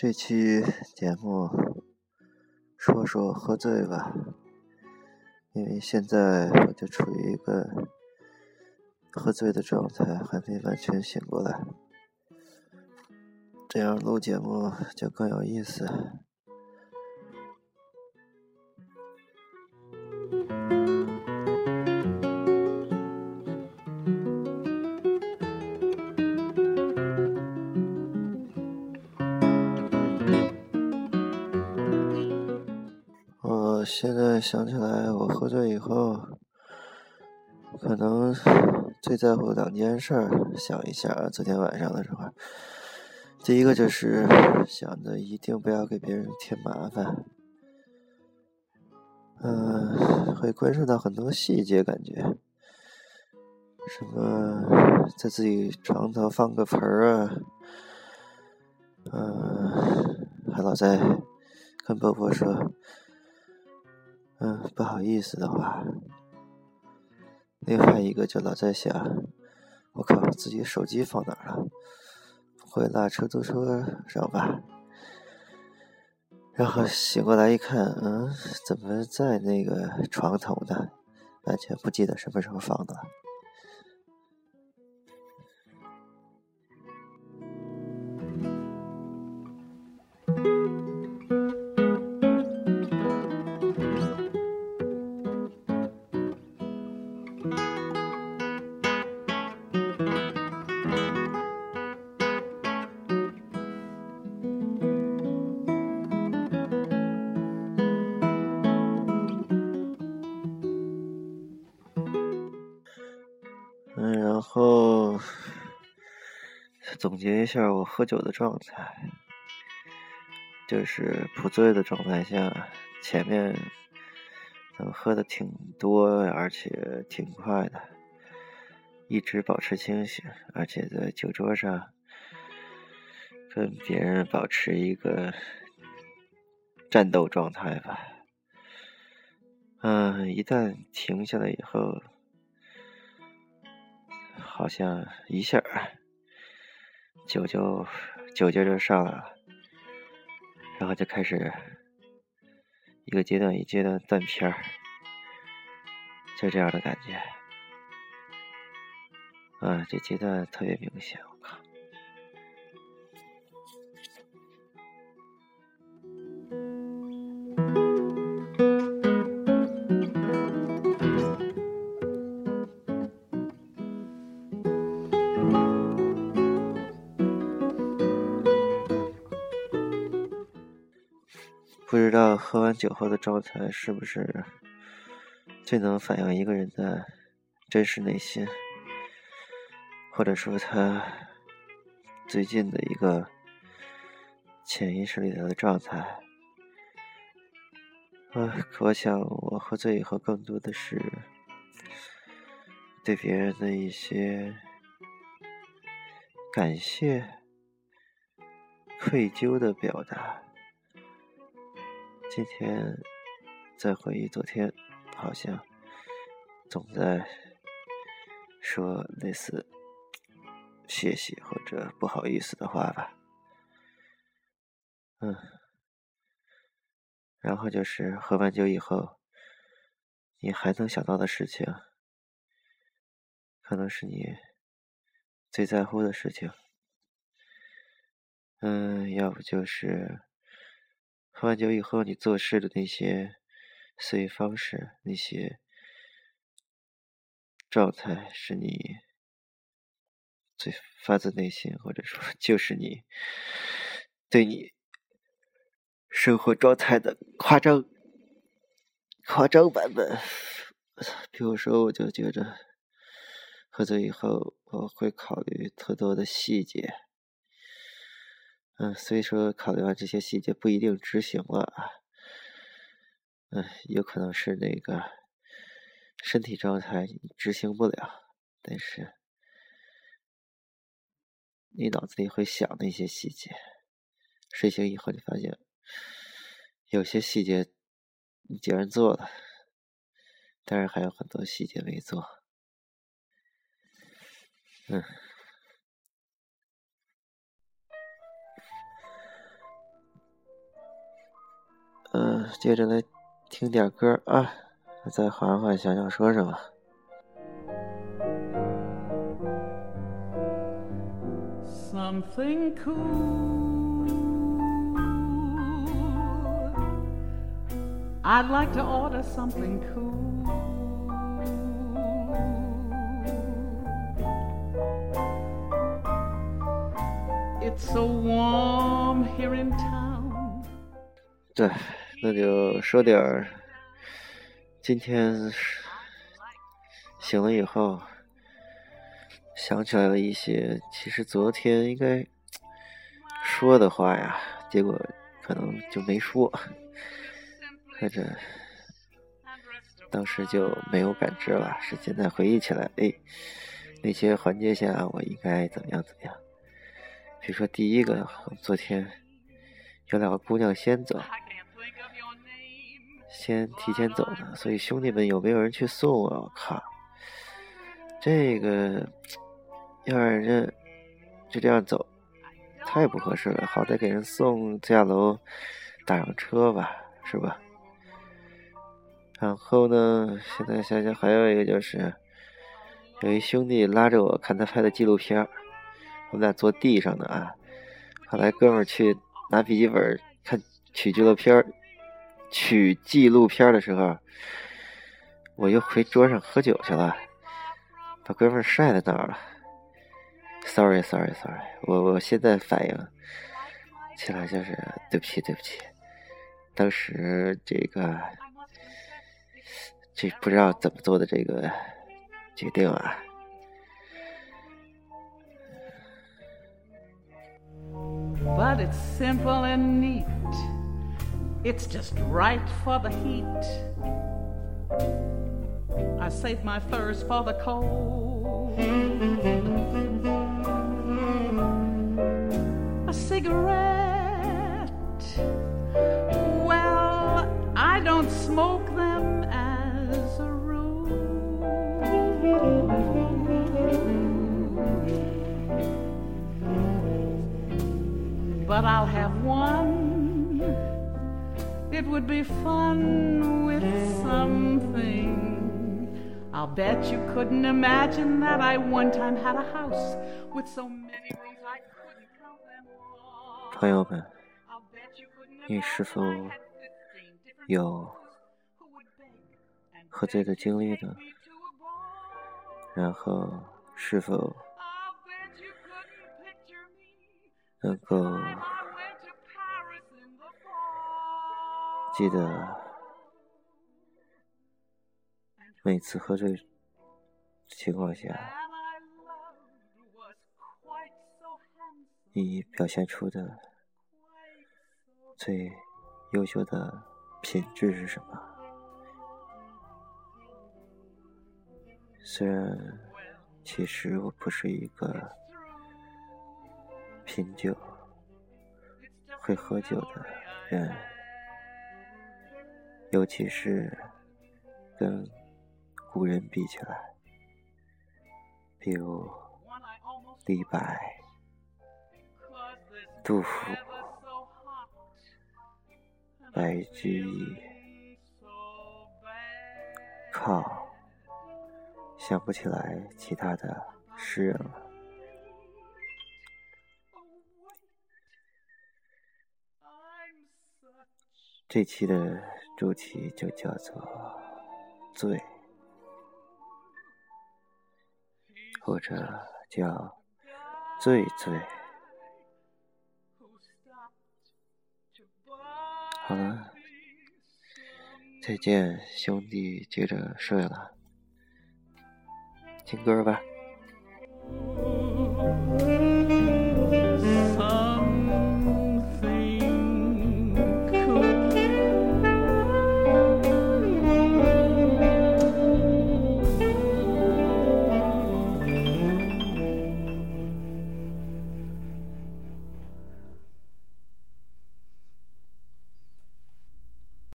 这期节目说说喝醉吧，因为现在我就处于一个喝醉的状态，还没完全醒过来，这样录节目就更有意思。现在想起来，我喝醉以后，可能最在乎两件事儿。想一下，昨天晚上的时候，第一个就是想着一定不要给别人添麻烦。嗯，会关注到很多细节，感觉什么在自己床头放个盆儿啊，嗯，还老在跟婆婆说。嗯，不好意思的话，另外一个就老在想，我靠，自己手机放哪儿了？不会落出租车上吧？然后醒过来一看，嗯，怎么在那个床头呢？完全不记得什么时候放的了。总结一下我喝酒的状态，就是不醉的状态下，前面能喝的挺多，而且挺快的，一直保持清醒，而且在酒桌上跟别人保持一个战斗状态吧。嗯，一旦停下来以后。好像一下酒就酒劲就上来了，然后就开始一个阶段一阶段断片儿，就这样的感觉。啊，这阶段特别明显，我靠。不知道喝完酒后的状态是不是最能反映一个人的真实内心，或者说他最近的一个潜意识里头的状态。啊，我想我喝醉以后更多的是对别人的一些感谢、愧疚的表达。今天在回忆昨天，好像总在说类似谢谢或者不好意思的话吧。嗯，然后就是喝完酒以后，你还能想到的事情，可能是你最在乎的事情。嗯，要不就是。喝完酒以后，你做事的那些思维方式、那些状态，是你最发自内心，或者说 就是你对你生活状态的夸张、夸张版本。比如说，我就觉着喝醉以后，我会考虑特多的细节。嗯，所以说考虑完这些细节不一定执行了啊，嗯，有可能是那个身体状态执行不了，但是你脑子里会想那些细节，睡醒以后你发现有些细节你竟然做了，但是还有很多细节没做，嗯。接着来听点歌啊，再缓缓，想想说什么。something cool. I'd like to order something cool. It's so warm here in town. 对，那就说点儿今天醒了以后。想起来了一些，其实昨天应该说的话呀，结果可能就没说，或者当时就没有感知了。是现在回忆起来，哎，那些环节下我应该怎么样怎么样？比如说第一个，昨天有两个姑娘先走，先提前走的，所以兄弟们有没有人去送我？我靠，这个。要让人家就这样走，太不合适了。好歹给人送下楼，打上车吧，是吧？然后呢，现在想想还有一个就是，有一兄弟拉着我看他拍的纪录片我们俩坐地上的啊。后来哥们儿去拿笔记本看取纪录片取纪录片的时候，我又回桌上喝酒去了，把哥们儿晒在那儿了。Sorry，Sorry，Sorry，我我现在反应起来就是对不起，对不起，当时这个这不知道怎么做的这个决定啊。But it's simple and neat. It's just right for the heat. I save my thirst for the cold. A cigarette. Well, I don't smoke them as a rule. But I'll have one It would be fun with something. I'll bet you couldn't imagine that I one time had a house with so many rooms I 朋友们，你是否有喝醉的经历呢？然后是否能够 记得每次喝醉情况下，你表现出的？最优秀的品质是什么？虽然其实我不是一个品酒、会喝酒的人，尤其是跟古人比起来，比如李白、杜甫。白居易，靠，想不起来其他的诗人了。这期的主题就叫做“醉”，或者叫“醉醉”。好了，再见，兄弟，接着睡了，听歌吧。